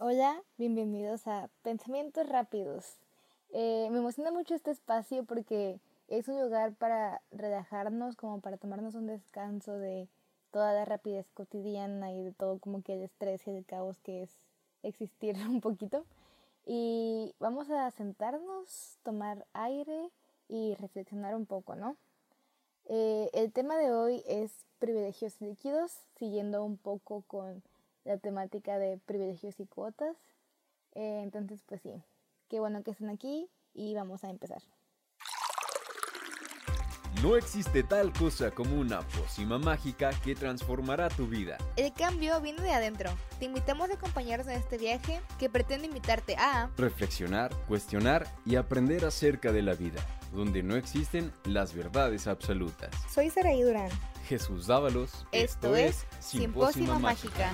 Hola, bienvenidos a Pensamientos Rápidos. Eh, me emociona mucho este espacio porque es un lugar para relajarnos, como para tomarnos un descanso de toda la rapidez cotidiana y de todo como que el estrés y el caos que es existir un poquito. Y vamos a sentarnos, tomar aire y reflexionar un poco, ¿no? Eh, el tema de hoy es privilegios líquidos, siguiendo un poco con la temática de privilegios y cuotas. Eh, entonces, pues sí, qué bueno que estén aquí y vamos a empezar. No existe tal cosa como una pócima mágica que transformará tu vida. El cambio viene de adentro. Te invitamos a acompañarnos en este viaje que pretende invitarte a reflexionar, cuestionar y aprender acerca de la vida, donde no existen las verdades absolutas. Soy Saraí Durán. Jesús Dávalos. Esto, es Simpósima Mágica.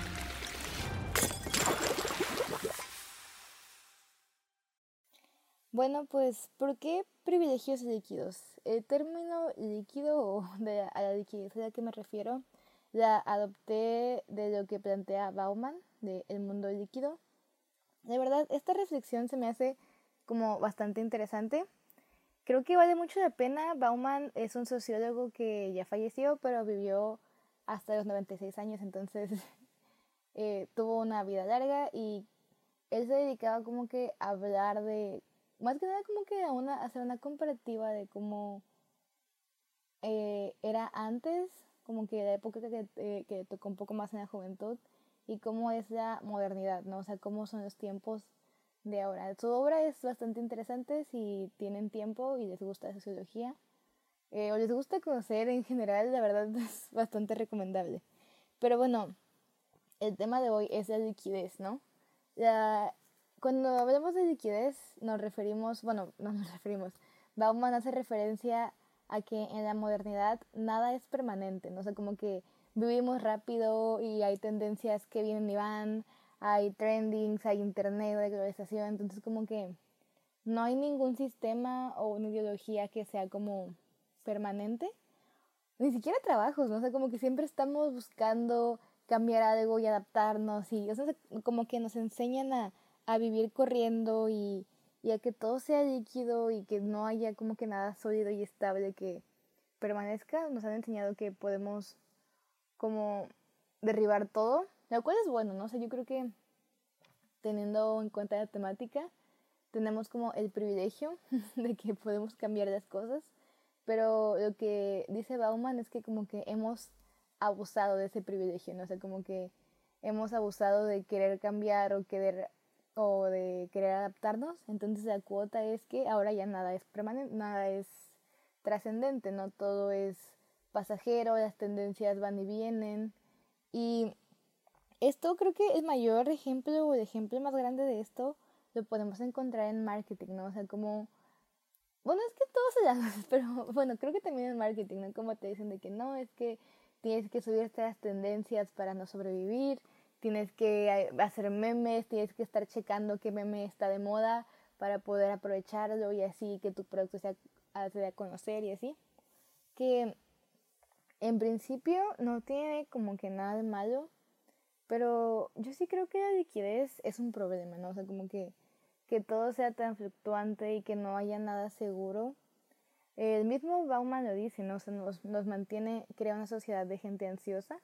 Bueno, pues, ¿por qué privilegios líquidos? El término líquido o de a la liquidez a la que me refiero la adopté de lo que plantea Bauman de El mundo líquido. De verdad, esta reflexión se me hace como bastante interesante. Creo que vale mucho la pena. Bauman es un sociólogo que ya falleció, pero vivió hasta los 96 años, entonces eh, tuvo una vida larga y él se dedicaba como que a hablar de más que nada como que una, hacer una comparativa de cómo eh, era antes, como que la época que, eh, que tocó un poco más en la juventud y cómo es la modernidad, ¿no? O sea, cómo son los tiempos de ahora. Su obra es bastante interesante si tienen tiempo y les gusta la sociología eh, o les gusta conocer en general, la verdad es bastante recomendable. Pero bueno, el tema de hoy es la liquidez, ¿no? La, cuando hablamos de liquidez nos referimos, bueno, no nos referimos, Bauman hace referencia a que en la modernidad nada es permanente, no sé, como que vivimos rápido y hay tendencias que vienen y van, hay trendings, hay internet, hay globalización, entonces como que no hay ningún sistema o una ideología que sea como permanente, ni siquiera trabajos, no sé, como que siempre estamos buscando cambiar algo y adaptarnos y o sea, como que nos enseñan a a vivir corriendo y, y a que todo sea líquido y que no haya como que nada sólido y estable que permanezca. Nos han enseñado que podemos como derribar todo, lo cual es bueno, ¿no? O sea, yo creo que teniendo en cuenta la temática, tenemos como el privilegio de que podemos cambiar las cosas, pero lo que dice Bauman es que como que hemos abusado de ese privilegio, ¿no? O sea, como que hemos abusado de querer cambiar o querer o de querer adaptarnos, entonces la cuota es que ahora ya nada es permanente, nada es trascendente, no todo es pasajero, las tendencias van y vienen y esto creo que el mayor ejemplo o el ejemplo más grande de esto lo podemos encontrar en marketing, ¿no? O sea, como bueno, es que todos se llaman, pero bueno, creo que también en marketing, ¿no? Como te dicen de que no, es que tienes que subirte a las tendencias para no sobrevivir, tienes que eh, hacer memes, tienes que estar checando qué meme está de moda para poder aprovecharlo y así que tu producto se hace a conocer y así. Que en principio no tiene como que nada de malo, pero yo sí creo que la liquidez es un problema, ¿no? O sea, como que, que todo sea tan fluctuante y que no haya nada seguro. El mismo Bauman lo dice, ¿no? O sea, nos, nos mantiene, crea una sociedad de gente ansiosa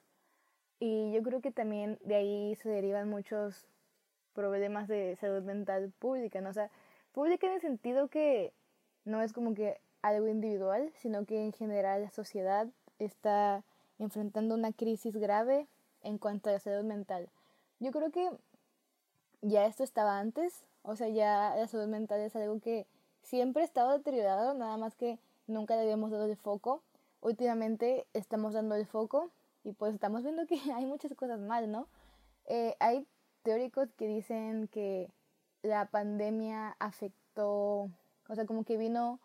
y yo creo que también de ahí se derivan muchos problemas de salud mental pública, ¿no? O sea, pública en el sentido que no es como que algo individual, sino que en general la sociedad está enfrentando una crisis grave en cuanto a la salud mental. Yo creo que ya esto estaba antes, o sea, ya la salud mental es algo que siempre estaba deteriorado, nada más que nunca le habíamos dado el foco. Últimamente estamos dando el foco y pues estamos viendo que hay muchas cosas mal, ¿no? Eh, hay teóricos que dicen que la pandemia afectó, o sea, como que vino,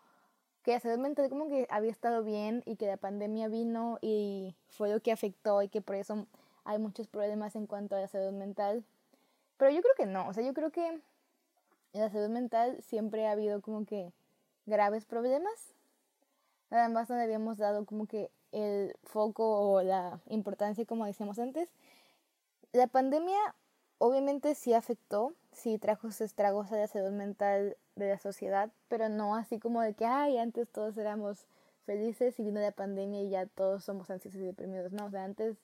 que la salud mental como que había estado bien y que la pandemia vino y fue lo que afectó y que por eso hay muchos problemas en cuanto a la salud mental. Pero yo creo que no, o sea, yo creo que en la salud mental siempre ha habido como que graves problemas. Nada más no le habíamos dado como que el foco o la importancia, como decíamos antes. La pandemia obviamente sí afectó, sí trajo sus estragos a la salud mental de la sociedad, pero no así como de que, ay, antes todos éramos felices y vino la pandemia y ya todos somos ansiosos y deprimidos. No, o sea, antes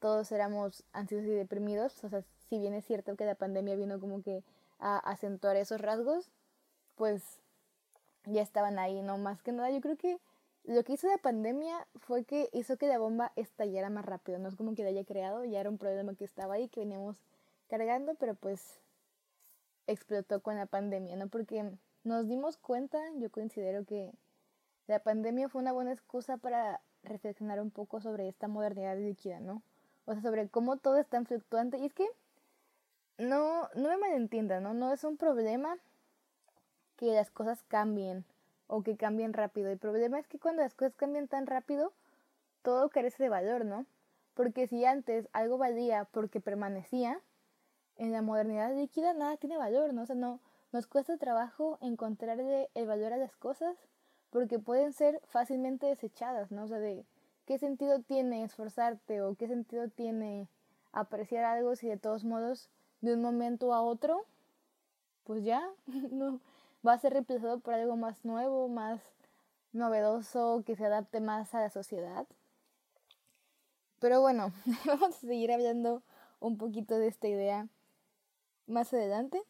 todos éramos ansiosos y deprimidos, o sea, si bien es cierto que la pandemia vino como que a acentuar esos rasgos, pues ya estaban ahí, ¿no? Más que nada, yo creo que lo que hizo la pandemia fue que hizo que la bomba estallara más rápido, no es como que la haya creado, ya era un problema que estaba ahí, que veníamos cargando, pero pues explotó con la pandemia, ¿no? Porque nos dimos cuenta, yo considero que la pandemia fue una buena excusa para reflexionar un poco sobre esta modernidad líquida, ¿no? O sea, sobre cómo todo es tan fluctuante. Y es que no, no me malentiendan, ¿no? No es un problema que las cosas cambien o que cambien rápido. El problema es que cuando las cosas cambian tan rápido, todo carece de valor, ¿no? Porque si antes algo valía porque permanecía, en la modernidad líquida nada tiene valor, ¿no? O sea, no, nos cuesta trabajo encontrarle el valor a las cosas porque pueden ser fácilmente desechadas, ¿no? O sea, de qué sentido tiene esforzarte o qué sentido tiene apreciar algo si de todos modos de un momento a otro, pues ya, no, va a ser reemplazado por algo más nuevo, más novedoso, que se adapte más a la sociedad. Pero bueno, vamos a seguir hablando un poquito de esta idea más adelante.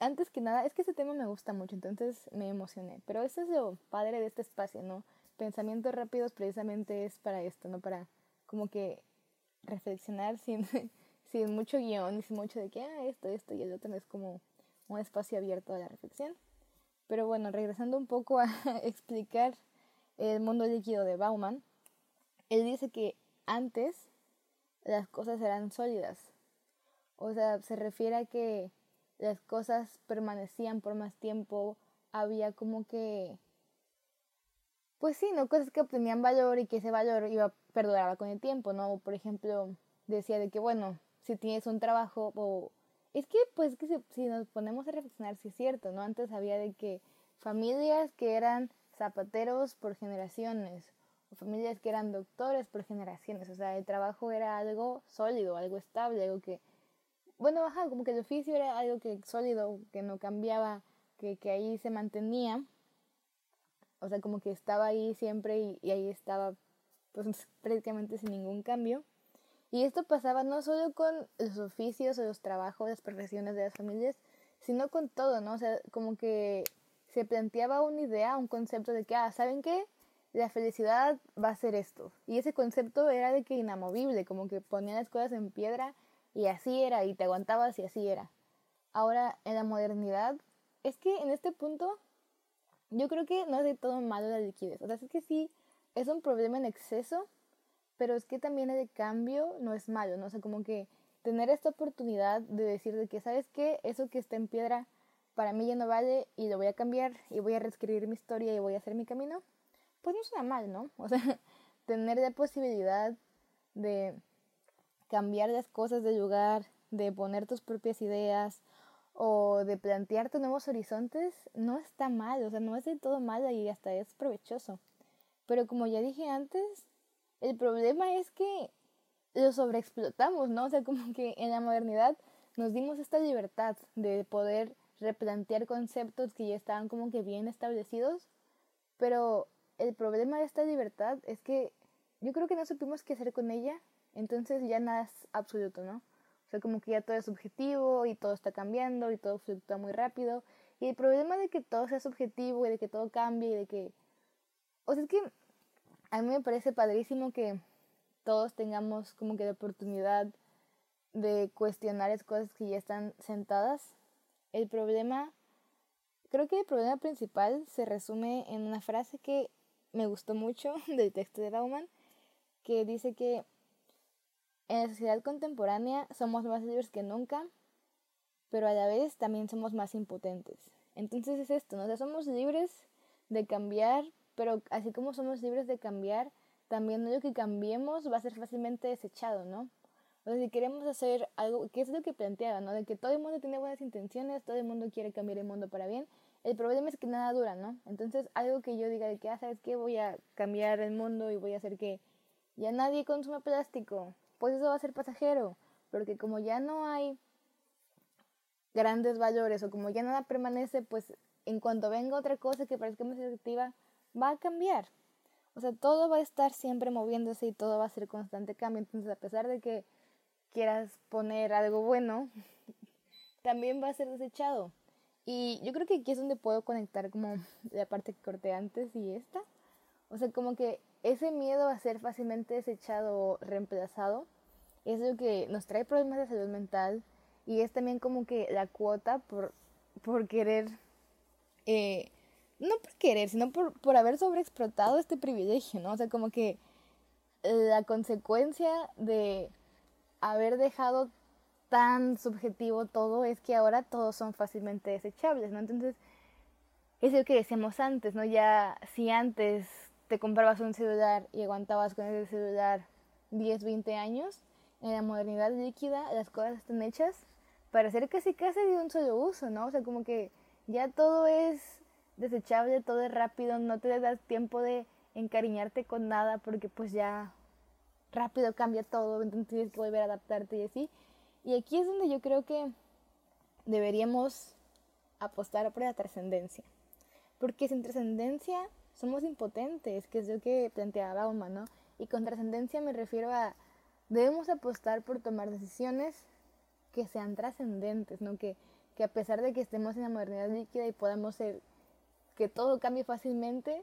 Antes que nada, es que ese tema me gusta mucho, entonces me emocioné. Pero eso es lo padre de este espacio, ¿no? Pensamientos rápidos precisamente es para esto, ¿no? Para como que reflexionar sin, sin mucho guion y sin mucho de que, ah, esto, esto y el otro, es como un espacio abierto a la reflexión. Pero bueno, regresando un poco a explicar el mundo líquido de Bauman, él dice que antes las cosas eran sólidas. O sea, se refiere a que las cosas permanecían por más tiempo, había como que, pues sí, ¿no? Cosas que obtenían valor y que ese valor iba a perdurar con el tiempo, ¿no? Por ejemplo, decía de que, bueno, si tienes un trabajo o es que, pues, que si, nos ponemos a reflexionar, sí es cierto, ¿no? Antes había de que familias que eran zapateros por generaciones, o familias que eran doctores por generaciones, o sea, el trabajo era algo sólido, algo estable, algo que, bueno, baja, como que el oficio era algo que sólido, que no cambiaba, que, que ahí se mantenía, o sea, como que estaba ahí siempre y, y ahí estaba, pues, prácticamente sin ningún cambio. Y esto pasaba no solo con los oficios o los trabajos, las profesiones de las familias, sino con todo, ¿no? O sea, como que se planteaba una idea, un concepto de que, ah, ¿saben qué? La felicidad va a ser esto. Y ese concepto era de que inamovible, como que ponían las cosas en piedra y así era, y te aguantabas y así era. Ahora, en la modernidad, es que en este punto, yo creo que no es de todo malo la liquidez. O sea, es que sí, es un problema en exceso, pero es que también el cambio no es malo, ¿no? O sea, como que tener esta oportunidad de decir de que, ¿sabes qué? Eso que está en piedra para mí ya no vale y lo voy a cambiar y voy a reescribir mi historia y voy a hacer mi camino, pues no suena mal, ¿no? O sea, tener la posibilidad de cambiar las cosas de lugar, de poner tus propias ideas o de plantearte nuevos horizontes, no está mal, o sea, no es de todo mal y hasta es provechoso. Pero como ya dije antes, el problema es que lo sobreexplotamos, ¿no? O sea, como que en la modernidad nos dimos esta libertad de poder replantear conceptos que ya estaban como que bien establecidos, pero el problema de esta libertad es que yo creo que no supimos qué hacer con ella, entonces ya nada es absoluto, ¿no? O sea, como que ya todo es subjetivo y todo está cambiando y todo fluctúa muy rápido. Y el problema de que todo sea subjetivo y de que todo cambie y de que... O sea, es que a mí me parece padrísimo que todos tengamos como que la oportunidad de cuestionar esas cosas que ya están sentadas. El problema, creo que el problema principal se resume en una frase que me gustó mucho del texto de Bauman, que dice que en la sociedad contemporánea somos más libres que nunca, pero a la vez también somos más impotentes. Entonces es esto, ¿no? O somos libres de cambiar pero así como somos libres de cambiar, también lo que cambiemos va a ser fácilmente desechado, ¿no? O sea, si queremos hacer algo, que es lo que planteaba, ¿no? De que todo el mundo tiene buenas intenciones, todo el mundo quiere cambiar el mundo para bien, el problema es que nada dura, ¿no? Entonces, algo que yo diga de que, ah, ¿sabes qué? Voy a cambiar el mundo y voy a hacer que ya nadie consuma plástico, pues eso va a ser pasajero, porque como ya no hay grandes valores o como ya nada permanece, pues en cuanto venga otra cosa que parezca más efectiva, va a cambiar. O sea, todo va a estar siempre moviéndose y todo va a ser constante cambio. Entonces, a pesar de que quieras poner algo bueno, también va a ser desechado. Y yo creo que aquí es donde puedo conectar como la parte que corté antes y esta. O sea, como que ese miedo a ser fácilmente desechado o reemplazado es lo que nos trae problemas de salud mental y es también como que la cuota por, por querer, eh, no por querer, sino por, por haber sobreexplotado este privilegio, ¿no? O sea, como que la consecuencia de haber dejado tan subjetivo todo es que ahora todos son fácilmente desechables, ¿no? Entonces, es lo que decíamos antes, ¿no? Ya si antes te comprabas un celular y aguantabas con ese celular 10, 20 años, en la modernidad líquida las cosas están hechas para ser casi casi de un solo uso, ¿no? O sea, como que ya todo es desechable, todo es rápido, no te das tiempo de encariñarte con nada porque pues ya rápido cambia todo, entonces tienes que volver a adaptarte y así. Y aquí es donde yo creo que deberíamos apostar por la trascendencia. Porque sin trascendencia somos impotentes, que es lo que planteaba Bauman, ¿no? Y con trascendencia me refiero a debemos apostar por tomar decisiones que sean trascendentes, ¿no? Que, que a pesar de que estemos en la modernidad líquida y podamos ser, que todo cambie fácilmente,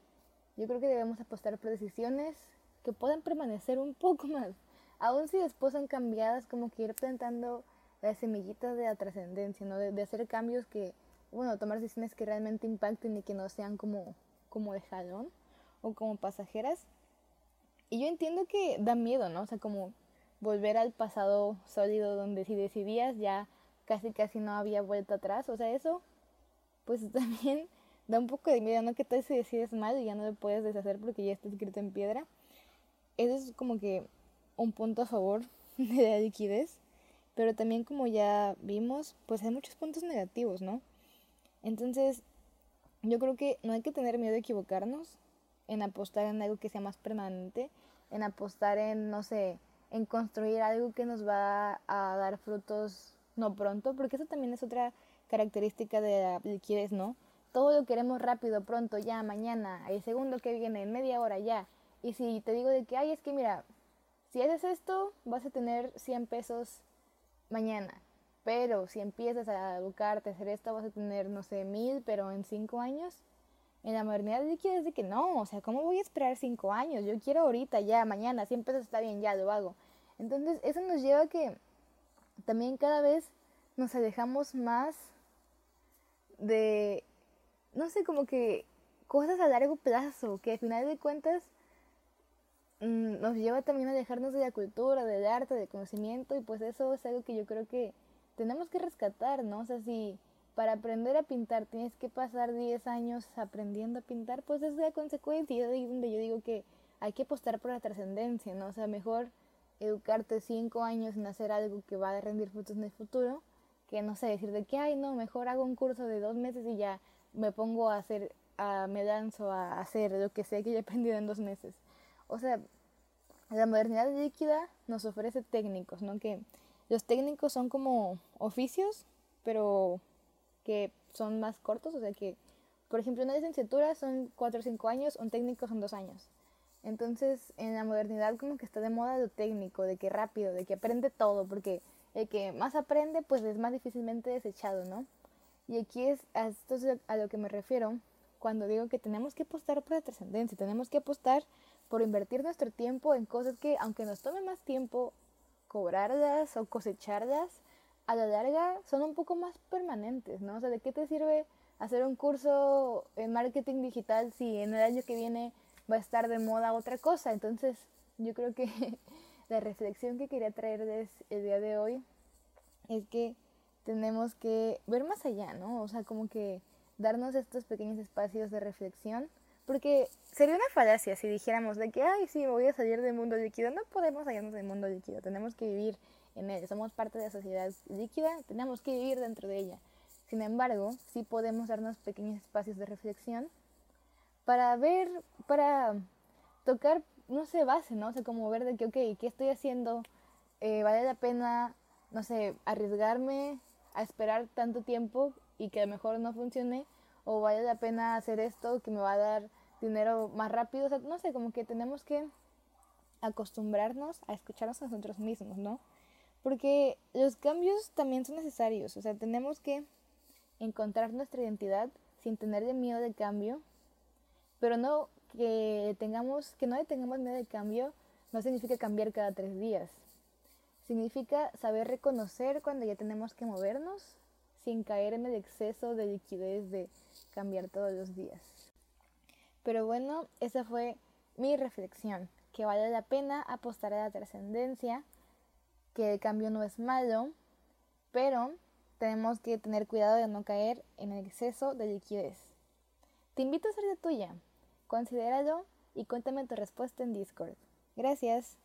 yo creo que debemos apostar por decisiones que puedan permanecer un poco más. Aún si después son cambiadas, como que ir plantando las semillitas de la trascendencia, ¿no? De, de, hacer cambios que, bueno, tomar decisiones que realmente impacten y que no sean como, como de jalón o como pasajeras. Y yo entiendo que da miedo, ¿no? O sea, como volver al pasado sólido donde si decidías ya casi casi no había vuelta atrás. O sea, eso pues también da un poco de miedo, ¿no? Que tal si decides mal y ya no lo puedes deshacer porque ya está escrito en piedra. Eso es como que un punto a favor de la liquidez. Pero también como ya vimos, pues hay muchos puntos negativos, ¿no? Entonces, yo creo que no hay que tener miedo de equivocarnos, en apostar en algo que sea más permanente, en apostar en, no sé, en construir algo que nos va a dar frutos no pronto, porque eso también es otra característica de la liquidez, ¿no? Todo lo queremos rápido, pronto, ya, mañana, el segundo que viene, en media hora, ya. Y si te digo de que, ay, es que mira, si haces esto, vas a tener 100 pesos mañana. Pero si empiezas a educarte, a hacer esto, vas a tener, no sé, mil, pero en cinco años. En la modernidad líquida es de que no, o sea, ¿cómo voy a esperar cinco años? Yo quiero ahorita, ya, mañana, 100 pesos está bien, ya lo hago. Entonces, eso nos lleva a que también cada vez nos alejamos más de, no sé, como que cosas a largo plazo, que al final de cuentas mmm, nos lleva también a dejarnos de la cultura, del arte, del conocimiento, y pues eso es algo que yo creo que tenemos que rescatar, ¿no? O sea, si para aprender a pintar tienes que pasar 10 años aprendiendo a pintar, pues es la consecuencia. Y es donde yo digo que hay que apostar por la trascendencia, ¿no? O sea, mejor educarte 5 años en hacer algo que va a rendir frutos en el futuro, que no sé, decir de que, ay, no, mejor hago un curso de dos meses y ya me pongo a hacer, a, me lanzo a hacer lo que sé que ya he aprendido en dos meses. O sea, la modernidad líquida nos ofrece técnicos, ¿no? Que los técnicos son como oficios, pero que son más cortos, o sea que, por ejemplo, una licenciatura son 4 o 5 años, un técnico son 2 años. Entonces, en la modernidad como que está de moda lo técnico, de que rápido, de que aprende todo, porque el que más aprende, pues es más difícilmente desechado, ¿no? Y aquí es a esto es a lo que me refiero cuando digo que tenemos que apostar por la trascendencia, tenemos que apostar por invertir nuestro tiempo en cosas que, aunque nos tome más tiempo cobrarlas o cosecharlas, a la larga son un poco más permanentes, ¿no? O sea, ¿de qué te sirve hacer un curso en marketing digital si en el año que viene va a estar de moda otra cosa? Entonces, yo creo que la reflexión que quería traerles el día de hoy es que tenemos que ver más allá, ¿no? O sea, como que darnos estos pequeños espacios de reflexión, porque sería una falacia si dijéramos de que, ay, sí, me voy a salir del mundo líquido. No podemos salirnos del mundo líquido, tenemos que vivir en él. Somos parte de la sociedad líquida, tenemos que vivir dentro de ella. Sin embargo, sí podemos darnos pequeños espacios de reflexión para ver, para tocar, no sé, base, ¿no? O sea, como ver de que, ok, ¿qué estoy haciendo? Eh, ¿Vale la pena, no sé, arriesgarme a esperar tanto tiempo y que a lo mejor no funcione o vale la pena hacer esto que me va a dar dinero más rápido. O sea, no sé, como que tenemos que acostumbrarnos a escucharnos a nosotros mismos, ¿no? Porque los cambios también son necesarios, o sea, tenemos que encontrar nuestra identidad sin tener de miedo de cambio, pero no que tengamos, que no tengamos miedo de cambio, no significa cambiar cada tres días. Significa saber reconocer cuando ya tenemos que movernos sin caer en el exceso de liquidez de cambiar todos los días. Pero bueno, esa fue mi reflexión, que vale la pena apostar a la trascendencia, que el cambio no es malo, pero tenemos que tener cuidado de no caer en el exceso de liquidez. Te invito a ser de tuya. Considéralo y cuéntame tu respuesta en Discord. Gracias.